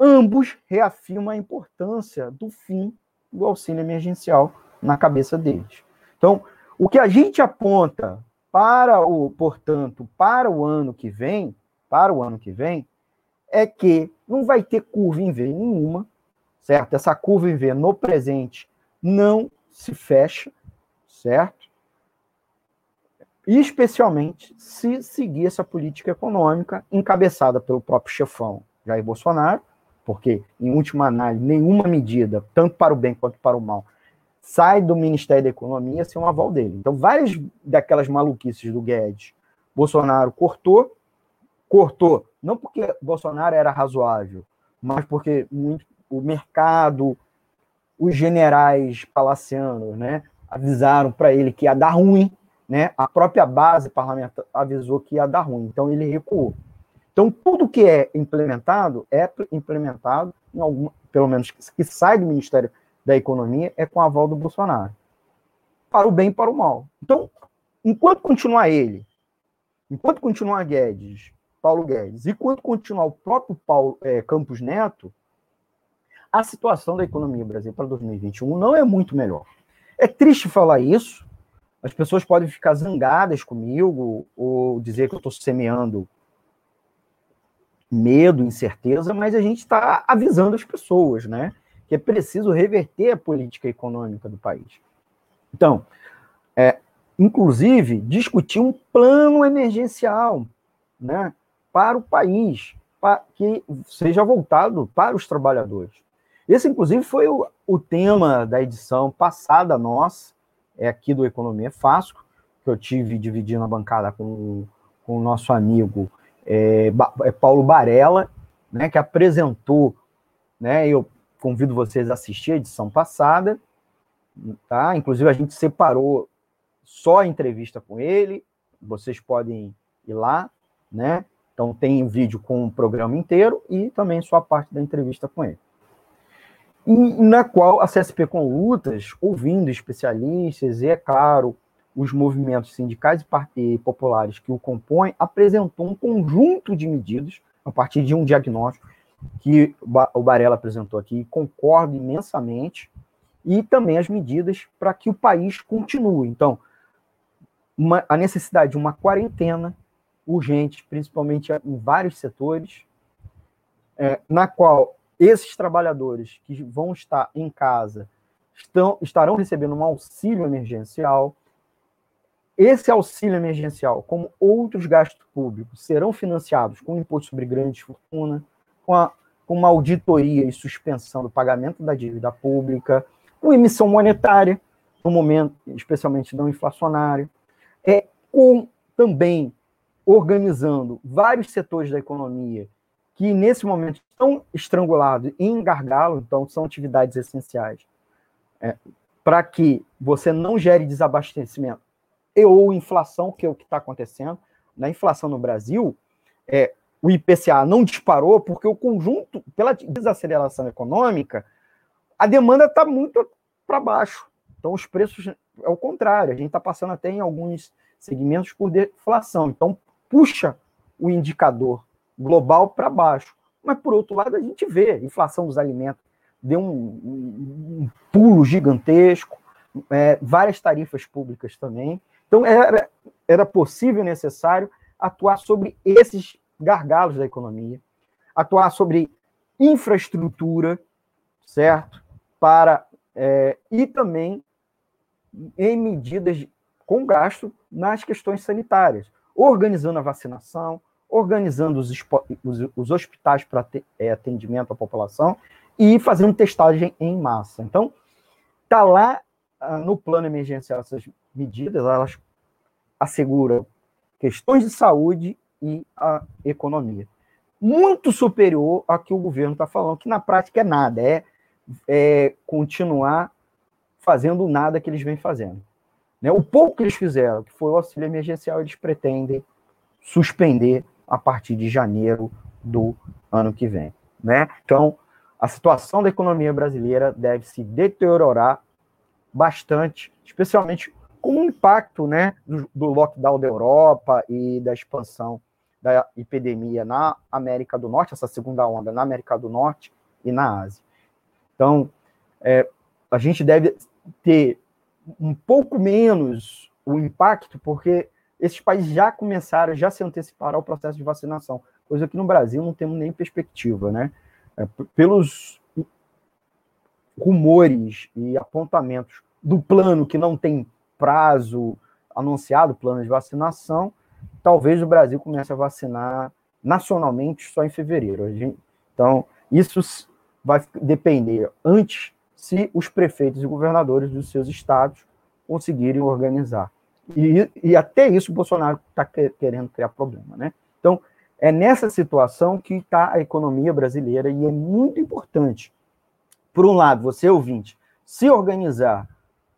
ambos reafirmam a importância do fim do auxílio emergencial na cabeça deles. Então, o que a gente aponta para o, portanto, para o ano que vem, para o ano que vem, é que não vai ter curva em V nenhuma, certo? Essa curva em V no presente não se fecha, certo? E especialmente se seguir essa política econômica encabeçada pelo próprio chefão Jair Bolsonaro, porque, em última análise, nenhuma medida, tanto para o bem quanto para o mal, sai do Ministério da Economia sem um aval dele. Então, várias daquelas maluquices do Guedes, Bolsonaro cortou, cortou não porque Bolsonaro era razoável, mas porque o mercado, os generais palacianos, né, avisaram para ele que ia dar ruim, né? A própria base parlamentar avisou que ia dar ruim, então ele recuou. Então tudo que é implementado é implementado em algum, pelo menos que sai do Ministério da Economia é com a aval do Bolsonaro. Para o bem e para o mal. Então, enquanto continuar ele, enquanto continuar Guedes Paulo Guedes. E quando continuar o próprio Paulo é, Campos Neto, a situação da economia brasileira para 2021 não é muito melhor. É triste falar isso. As pessoas podem ficar zangadas comigo ou dizer que eu estou semeando medo, incerteza, mas a gente está avisando as pessoas, né? Que é preciso reverter a política econômica do país. Então, é, inclusive, discutir um plano emergencial, né? Para o país, para que seja voltado para os trabalhadores. Esse, inclusive, foi o, o tema da edição passada nossa, é aqui do Economia Fácil, que eu tive dividindo a bancada com, com o nosso amigo é, é, Paulo Barella, né, que apresentou, né, eu convido vocês a assistir a edição passada, tá? Inclusive a gente separou só a entrevista com ele, vocês podem ir lá, né? Então tem vídeo com o programa inteiro e também sua parte da entrevista com ele. E, na qual a CSP com lutas, ouvindo especialistas e, é claro, os movimentos sindicais e populares que o compõem, apresentou um conjunto de medidas a partir de um diagnóstico que o Barella apresentou aqui, concordo imensamente, e também as medidas para que o país continue. Então, uma, a necessidade de uma quarentena urgente, principalmente em vários setores, é, na qual esses trabalhadores que vão estar em casa estão, estarão recebendo um auxílio emergencial. Esse auxílio emergencial, como outros gastos públicos, serão financiados com imposto sobre grande fortuna, com, a, com uma auditoria e suspensão do pagamento da dívida pública, com emissão monetária, no momento, especialmente não inflacionário, é, com também organizando vários setores da economia que nesse momento estão estrangulados em gargalo, então são atividades essenciais, é, para que você não gere desabastecimento e ou inflação, que é o que está acontecendo. Na inflação no Brasil, é, o IPCA não disparou porque o conjunto, pela desaceleração econômica, a demanda está muito para baixo. Então, os preços é o contrário, a gente está passando até em alguns segmentos por deflação. Então, puxa o indicador global para baixo. Mas, por outro lado, a gente vê a inflação dos alimentos deu um, um, um pulo gigantesco, é, várias tarifas públicas também. Então, era, era possível e necessário atuar sobre esses gargalos da economia, atuar sobre infraestrutura, certo? Para, é, e também em medidas com gasto nas questões sanitárias, organizando a vacinação, organizando os, os, os hospitais para é, atendimento à população e fazendo testagem em massa. Então, está lá ah, no plano emergencial essas medidas, elas asseguram questões de saúde e a economia. Muito superior ao que o governo está falando, que na prática é nada, é, é continuar fazendo nada que eles vêm fazendo. Né? O pouco que eles fizeram, que foi o auxílio emergencial, eles pretendem suspender a partir de janeiro do ano que vem. Né? Então, a situação da economia brasileira deve se deteriorar bastante, especialmente com o impacto né, do, do lockdown da Europa e da expansão da epidemia na América do Norte, essa segunda onda na América do Norte e na Ásia. Então, é, a gente deve ter um pouco menos o impacto, porque esses países já começaram, já se anteciparam ao processo de vacinação, coisa que no Brasil não temos nem perspectiva, né? É, pelos rumores e apontamentos do plano que não tem prazo anunciado, plano de vacinação, talvez o Brasil comece a vacinar nacionalmente só em fevereiro. Então, isso vai depender antes se os prefeitos e governadores dos seus estados conseguirem organizar. E, e até isso o Bolsonaro está querendo criar problema, né? Então, é nessa situação que está a economia brasileira e é muito importante, por um lado, você ouvinte, se organizar,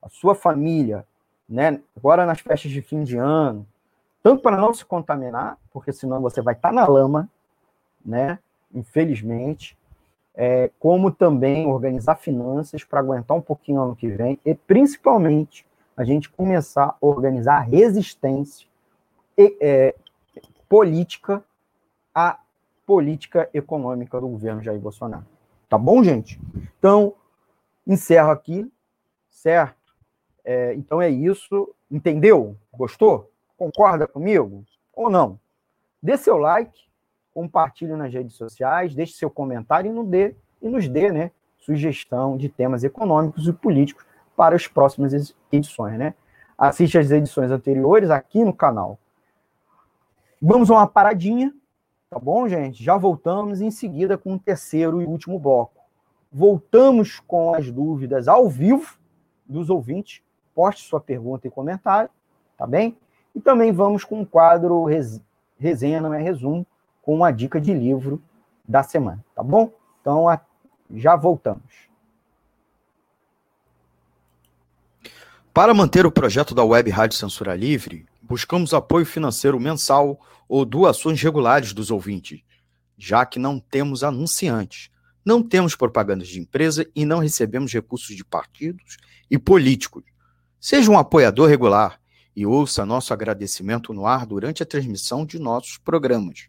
a sua família, né, agora nas festas de fim de ano, tanto para não se contaminar, porque senão você vai estar tá na lama, né? Infelizmente, é, como também organizar finanças para aguentar um pouquinho ano que vem e principalmente a gente começar a organizar resistência e, é, política à política econômica do governo Jair Bolsonaro. Tá bom, gente? Então, encerro aqui, certo? É, então é isso. Entendeu? Gostou? Concorda comigo? Ou não? Dê seu like, compartilhe nas redes sociais, deixe seu comentário e, nos dê, e nos dê né, sugestão de temas econômicos e políticos para as próximas edições. Né? Assiste as edições anteriores aqui no canal. Vamos a uma paradinha, tá bom, gente? Já voltamos em seguida com o terceiro e último bloco. Voltamos com as dúvidas ao vivo dos ouvintes. Poste sua pergunta e comentário, tá bem? E também vamos com o quadro res, resenha, não é resumo, com uma dica de livro da semana, tá bom? Então, já voltamos. Para manter o projeto da Web Rádio Censura Livre, buscamos apoio financeiro mensal ou doações regulares dos ouvintes, já que não temos anunciantes, não temos propagandas de empresa e não recebemos recursos de partidos e políticos. Seja um apoiador regular e ouça nosso agradecimento no ar durante a transmissão de nossos programas.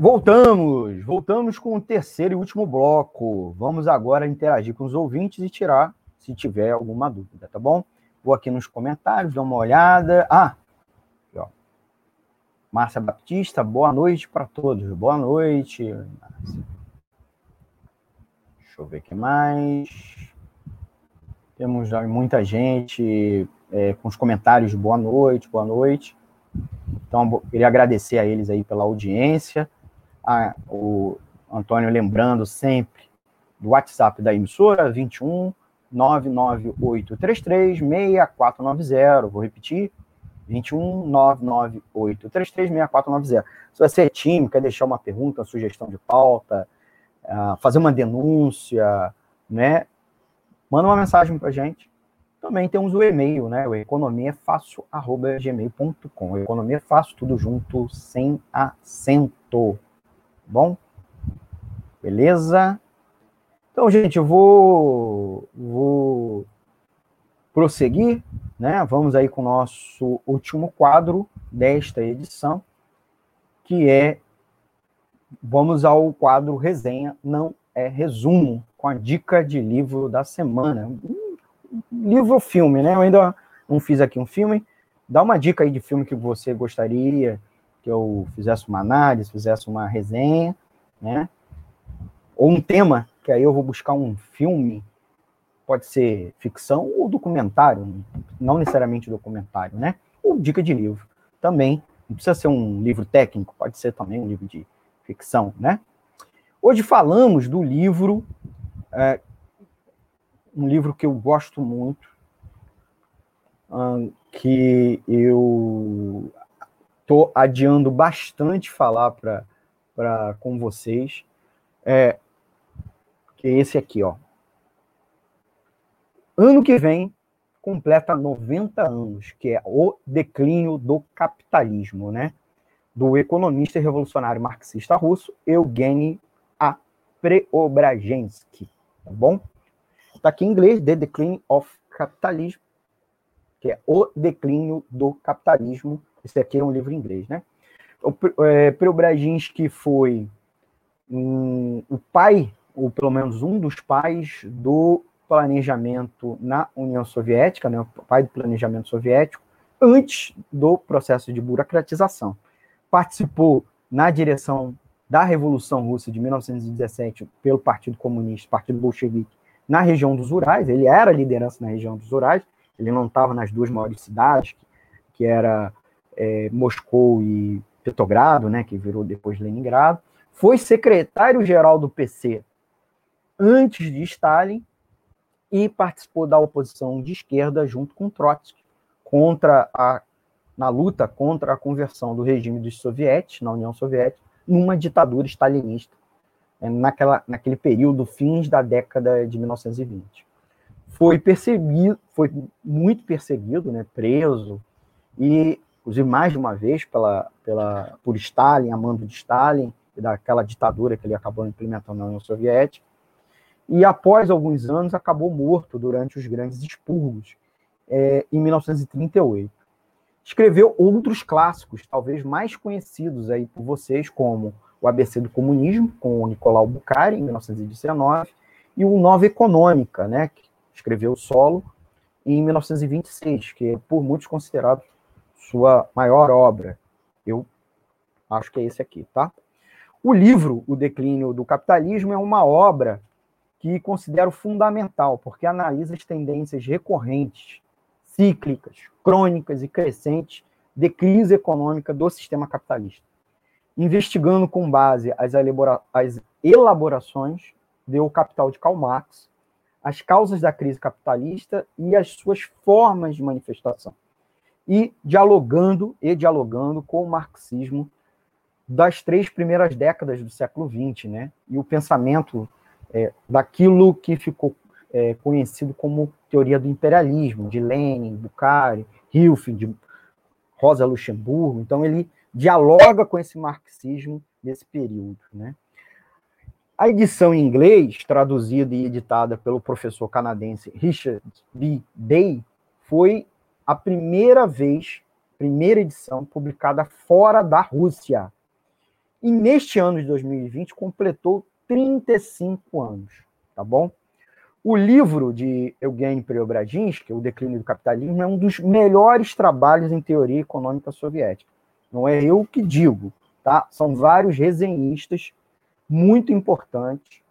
Voltamos, voltamos com o terceiro e último bloco. Vamos agora interagir com os ouvintes e tirar, se tiver alguma dúvida, tá bom? Vou aqui nos comentários, dar uma olhada. Ah, aqui, ó. Márcia Baptista, boa noite para todos. Boa noite, Márcia. Deixa eu ver o que mais. Temos muita gente é, com os comentários boa noite, boa noite. Então, queria agradecer a eles aí pela audiência. Ah, o Antônio lembrando sempre do WhatsApp da emissora, 21 99833 6490. Vou repetir, 21 99833 6490. Se você é time, quer deixar uma pergunta, uma sugestão de pauta, uh, fazer uma denúncia, né? Manda uma mensagem para gente. Também temos o e-mail, né? O economiafácil.gmail.com. Economia fácil, tudo junto, sem acento. Bom? Beleza? Então, gente, eu vou, vou prosseguir, né? Vamos aí com o nosso último quadro desta edição, que é vamos ao quadro resenha, não é resumo, com a dica de livro da semana. livro ou filme, né? Eu ainda não fiz aqui um filme. Dá uma dica aí de filme que você gostaria que eu fizesse uma análise, fizesse uma resenha, né? Ou um tema, que aí eu vou buscar um filme, pode ser ficção ou documentário, não necessariamente documentário, né? Ou dica de livro também. Não precisa ser um livro técnico, pode ser também um livro de ficção, né? Hoje falamos do livro, é, um livro que eu gosto muito, que eu estou adiando bastante falar para com vocês, é, que é esse aqui, ó. Ano que vem completa 90 anos, que é o declínio do capitalismo, né? do economista e revolucionário marxista russo Evgeny A. Preobrazhensky, tá bom? Está aqui em inglês, The Decline of Capitalism, que é O Declínio do Capitalismo. Esse aqui é um livro em inglês, né? O é, Preobrazhensky foi um, o pai, ou pelo menos um dos pais, do planejamento na União Soviética, né? o pai do planejamento soviético, antes do processo de burocratização participou na direção da Revolução Russa de 1917 pelo Partido Comunista, Partido Bolchevique, na região dos Urais. Ele era liderança na região dos Urais, ele não estava nas duas maiores cidades, que era é, Moscou e Petrogrado, né, que virou depois Leningrado. Foi secretário-geral do PC antes de Stalin e participou da oposição de esquerda junto com Trotsky contra a na luta contra a conversão do regime dos sovietes, na União Soviética, numa ditadura stalinista, é, naquela, naquele período, fins da década de 1920. Foi perseguido, foi muito perseguido, né, preso, e, inclusive, mais de uma vez pela, pela, por Stalin, a mando de Stalin, e daquela ditadura que ele acabou implementando na União Soviética, e após alguns anos acabou morto durante os grandes expurgos, é, em 1938 escreveu outros clássicos, talvez mais conhecidos aí por vocês, como o ABC do Comunismo, com o Nicolau Bucari, em 1919, e o Nova Econômica, né, que escreveu solo em 1926, que é por muitos considerado sua maior obra. Eu acho que é esse aqui, tá? O livro O Declínio do Capitalismo é uma obra que considero fundamental, porque analisa as tendências recorrentes cíclicas, crônicas e crescentes de crise econômica do sistema capitalista, investigando com base as, elabora as elaborações do Capital de Karl Marx, as causas da crise capitalista e as suas formas de manifestação, e dialogando e dialogando com o marxismo das três primeiras décadas do século XX, né? E o pensamento é, daquilo que ficou é, conhecido como teoria do imperialismo, de Lenin, Bukhari, Hilfe, de Rosa Luxemburgo. Então, ele dialoga com esse marxismo desse período. Né? A edição em inglês, traduzida e editada pelo professor canadense Richard B. Day, foi a primeira vez, primeira edição publicada fora da Rússia. E neste ano de 2020 completou 35 anos, tá bom? O livro de Eugênio Preobradinsky, O Declínio do Capitalismo, é um dos melhores trabalhos em teoria econômica soviética. Não é eu que digo, tá? São vários resenhistas muito importantes.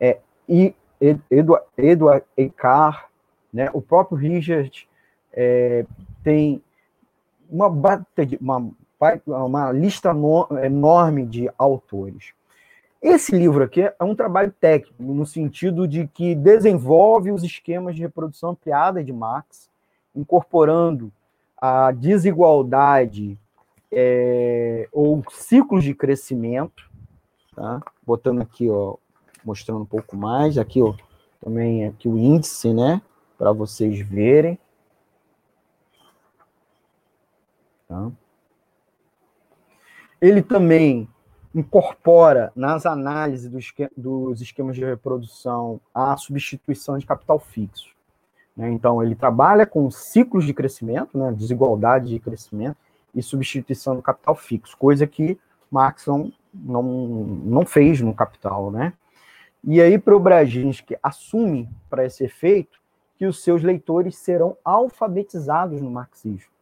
É, e Edward Eckhart, né? o próprio Richard é, tem uma, uma, uma lista no, enorme de autores. Esse livro aqui é um trabalho técnico, no sentido de que desenvolve os esquemas de reprodução ampliada de Marx, incorporando a desigualdade é, ou ciclos de crescimento, tá? botando aqui, ó, mostrando um pouco mais, aqui ó, também aqui o índice, né, para vocês verem. Tá? Ele também incorpora nas análises dos esquemas de reprodução a substituição de capital fixo. Né? Então, ele trabalha com ciclos de crescimento, né? desigualdade de crescimento, e substituição do capital fixo, coisa que Marx não, não, fez no Capital. Né? E aí, Brzezinski assume, para esse efeito, que os seus leitores serão alfabetizados no marxismo.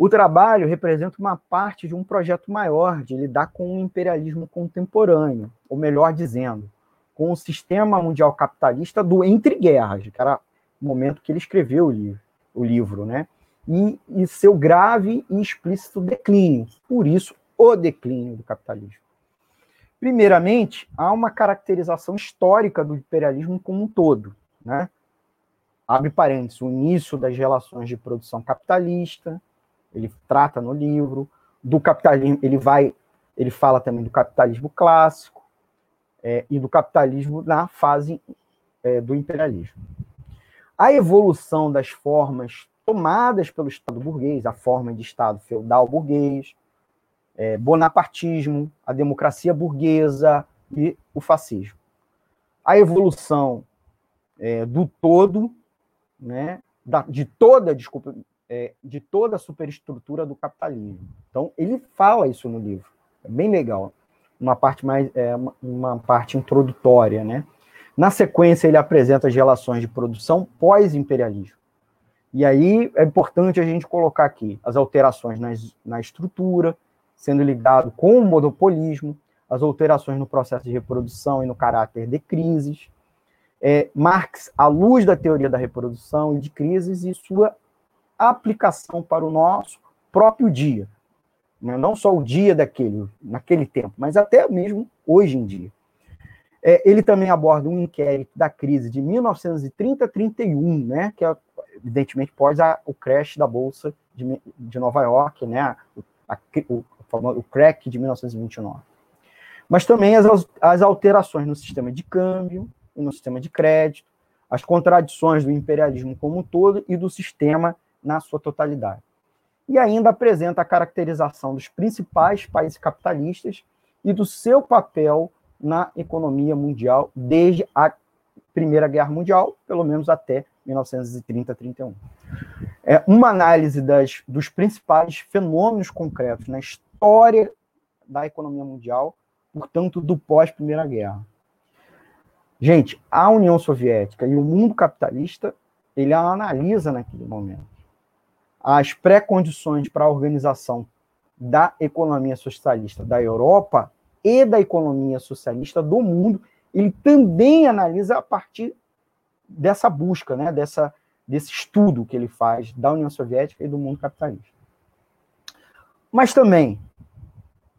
O trabalho representa uma parte de um projeto maior de lidar com o imperialismo contemporâneo, ou melhor dizendo, com o sistema mundial capitalista do entre guerras, que era o momento que ele escreveu o livro, o livro né? E, e seu grave e explícito declínio. Por isso, o declínio do capitalismo. Primeiramente, há uma caracterização histórica do imperialismo como um todo, né? Abre parênteses, o início das relações de produção capitalista, ele trata no livro, do capitalismo, ele vai, ele fala também do capitalismo clássico é, e do capitalismo na fase é, do imperialismo. A evolução das formas tomadas pelo Estado burguês, a forma de Estado feudal burguês, é, bonapartismo, a democracia burguesa e o fascismo. A evolução é, do todo, né, da, de toda, desculpa, é, de toda a superestrutura do capitalismo. Então, ele fala isso no livro. É bem legal. Uma parte mais, é, uma parte introdutória, né? Na sequência, ele apresenta as relações de produção pós-imperialismo. E aí é importante a gente colocar aqui as alterações nas, na estrutura, sendo ligado com o monopolismo, as alterações no processo de reprodução e no caráter de crises. É, Marx, à luz da teoria da reprodução e de crises, e sua aplicação para o nosso próprio dia. Né? Não só o dia daquele, naquele tempo, mas até mesmo hoje em dia. É, ele também aborda um inquérito da crise de 1930-31, né, que é, evidentemente, pós a, o crash da Bolsa de, de Nova York, né, o, a, o, o crack de 1929. Mas também as, as alterações no sistema de câmbio e no sistema de crédito, as contradições do imperialismo como um todo e do sistema na sua totalidade. E ainda apresenta a caracterização dos principais países capitalistas e do seu papel na economia mundial desde a Primeira Guerra Mundial, pelo menos até 1930-31. É uma análise das, dos principais fenômenos concretos na história da economia mundial, portanto, do pós-Primeira Guerra. Gente, a União Soviética e o mundo capitalista, ele analisa naquele momento as pré-condições para a organização da economia socialista da Europa e da economia socialista do mundo, ele também analisa a partir dessa busca, né, dessa, desse estudo que ele faz da União Soviética e do mundo capitalista. Mas também,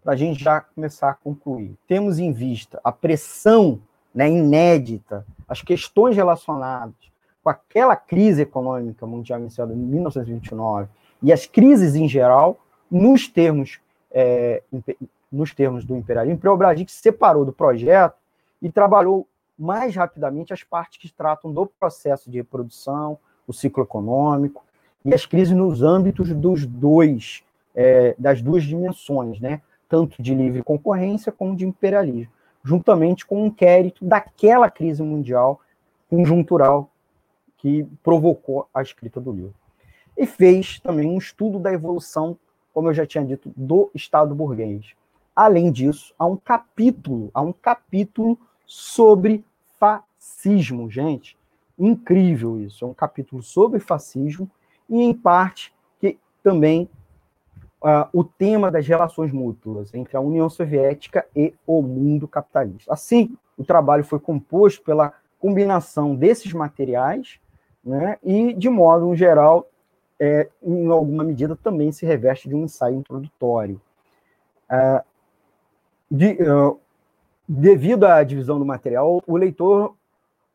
para a gente já começar a concluir, temos em vista a pressão né, inédita, as questões relacionadas com aquela crise econômica mundial iniciada em 1929 e as crises em geral, nos termos, é, nos termos do imperialismo, Preobrazhik se separou do projeto e trabalhou mais rapidamente as partes que tratam do processo de reprodução, o ciclo econômico e as crises nos âmbitos dos dois, é, das duas dimensões, né? tanto de livre concorrência como de imperialismo, juntamente com o um inquérito daquela crise mundial conjuntural que provocou a escrita do livro. E fez também um estudo da evolução, como eu já tinha dito, do Estado burguês. Além disso, há um capítulo, há um capítulo sobre fascismo, gente. Incrível isso. É um capítulo sobre fascismo e, em parte, que também uh, o tema das relações mútuas entre a União Soviética e o mundo capitalista. Assim, o trabalho foi composto pela combinação desses materiais, né, e, de modo geral, é, em alguma medida, também se reveste de um ensaio introdutório. É, de, uh, devido à divisão do material, o leitor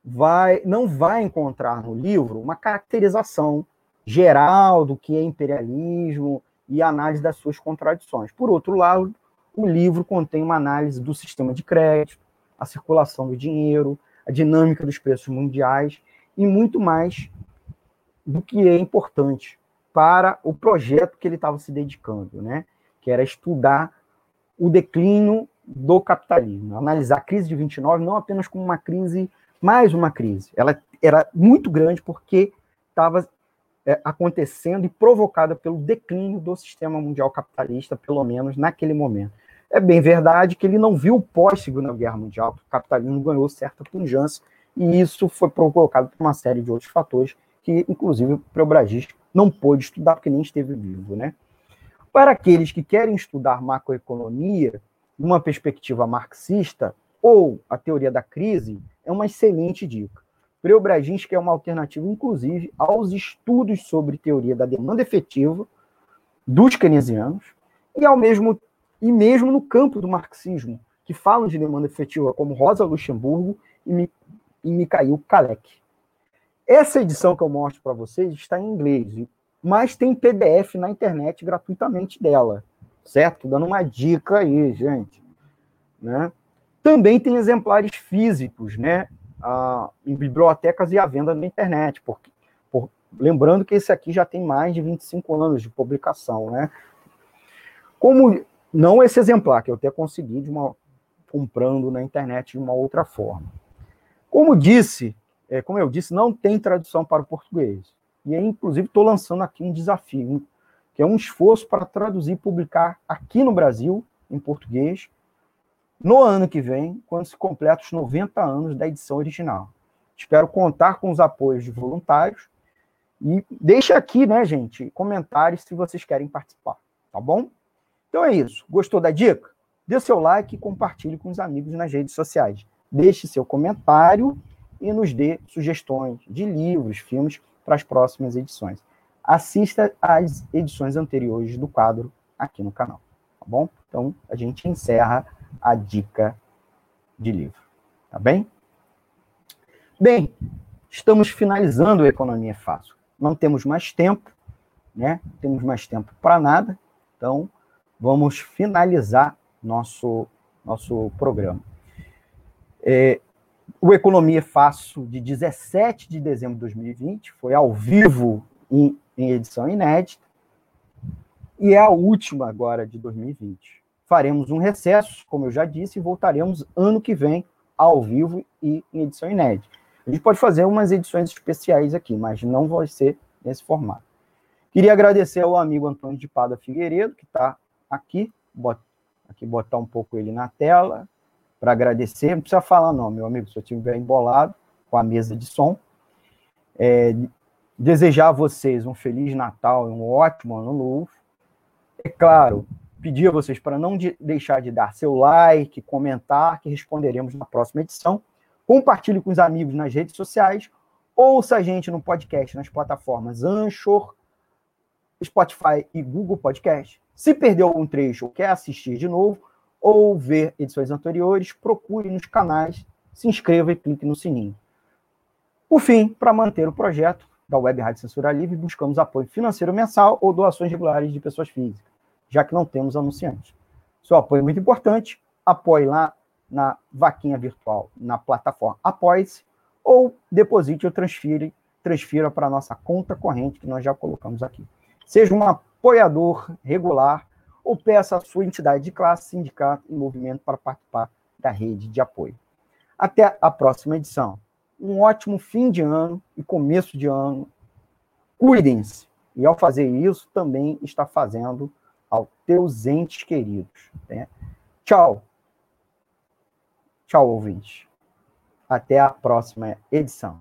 vai, não vai encontrar no livro uma caracterização geral do que é imperialismo e análise das suas contradições. Por outro lado, o livro contém uma análise do sistema de crédito, a circulação do dinheiro, a dinâmica dos preços mundiais e muito mais do que é importante para o projeto que ele estava se dedicando, né? que era estudar o declínio do capitalismo, analisar a crise de 29 não apenas como uma crise, mais uma crise, ela era muito grande porque estava é, acontecendo e provocada pelo declínio do sistema mundial capitalista, pelo menos naquele momento. É bem verdade que ele não viu pós-Segunda Guerra Mundial, o capitalismo ganhou certa pungência, e isso foi provocado por uma série de outros fatores que, inclusive, o Preobrazis não pôde estudar porque nem esteve vivo, né? Para aqueles que querem estudar macroeconomia, numa perspectiva marxista, ou a teoria da crise, é uma excelente dica. Preobrazins é uma alternativa, inclusive, aos estudos sobre teoria da demanda efetiva dos keynesianos e, ao mesmo, e mesmo no campo do marxismo, que falam de demanda efetiva, como Rosa Luxemburgo e, e Mikhail Kalec. Essa edição que eu mostro para vocês está em inglês, mas tem PDF na internet gratuitamente dela, certo? Dando uma dica aí, gente. Né? Também tem exemplares físicos, né? Ah, em bibliotecas e à venda na internet, porque, por, lembrando que esse aqui já tem mais de 25 anos de publicação, né? Como não esse exemplar que eu até consegui de uma comprando na internet de uma outra forma. Como disse, é, como eu disse, não tem tradução para o português. E aí, inclusive, estou lançando aqui um desafio, que é um esforço para traduzir e publicar aqui no Brasil, em português, no ano que vem, quando se completa os 90 anos da edição original. Espero contar com os apoios de voluntários. E deixa aqui, né, gente, comentários se vocês querem participar, tá bom? Então é isso. Gostou da dica? Dê seu like e compartilhe com os amigos nas redes sociais. Deixe seu comentário e nos dê sugestões de livros, filmes para as próximas edições. Assista às edições anteriores do quadro aqui no canal, tá bom? Então a gente encerra a dica de livro, tá bem? Bem, estamos finalizando a Economia Fácil. Não temos mais tempo, né? Não temos mais tempo para nada, então vamos finalizar nosso, nosso programa. É, o Economia Fácil de 17 de dezembro de 2020 foi ao vivo em, em edição inédita e é a última agora de 2020. Faremos um recesso, como eu já disse, e voltaremos ano que vem ao vivo e em edição inédita. A gente pode fazer umas edições especiais aqui, mas não vai ser nesse formato. Queria agradecer ao amigo Antônio de Pada Figueiredo, que está aqui, bot, aqui botar um pouco ele na tela, para agradecer. Não precisa falar, não, meu amigo, se eu estiver embolado com a mesa de som. É, desejar a vocês um Feliz Natal e um ótimo Ano Novo. É claro, pedir a vocês para não de deixar de dar seu like, comentar, que responderemos na próxima edição. Compartilhe com os amigos nas redes sociais. Ouça a gente no podcast nas plataformas Anchor, Spotify e Google Podcast. Se perdeu algum trecho ou quer assistir de novo, ou ver edições anteriores, procure nos canais, se inscreva e clique no sininho. Por fim, para manter o projeto da Web Rádio Censura Livre, buscamos apoio financeiro mensal ou doações regulares de pessoas físicas, já que não temos anunciantes. Seu apoio é muito importante, apoie lá na vaquinha virtual, na plataforma Apoie-se, ou deposite ou transfira, transfira para a nossa conta corrente, que nós já colocamos aqui. Seja um apoiador regular ou peça a sua entidade de classe, sindicato e movimento para participar da rede de apoio. Até a próxima edição. Um ótimo fim de ano e começo de ano. Cuidem-se. E ao fazer isso, também está fazendo aos teus entes queridos. Né? Tchau. Tchau, ouvintes. Até a próxima edição.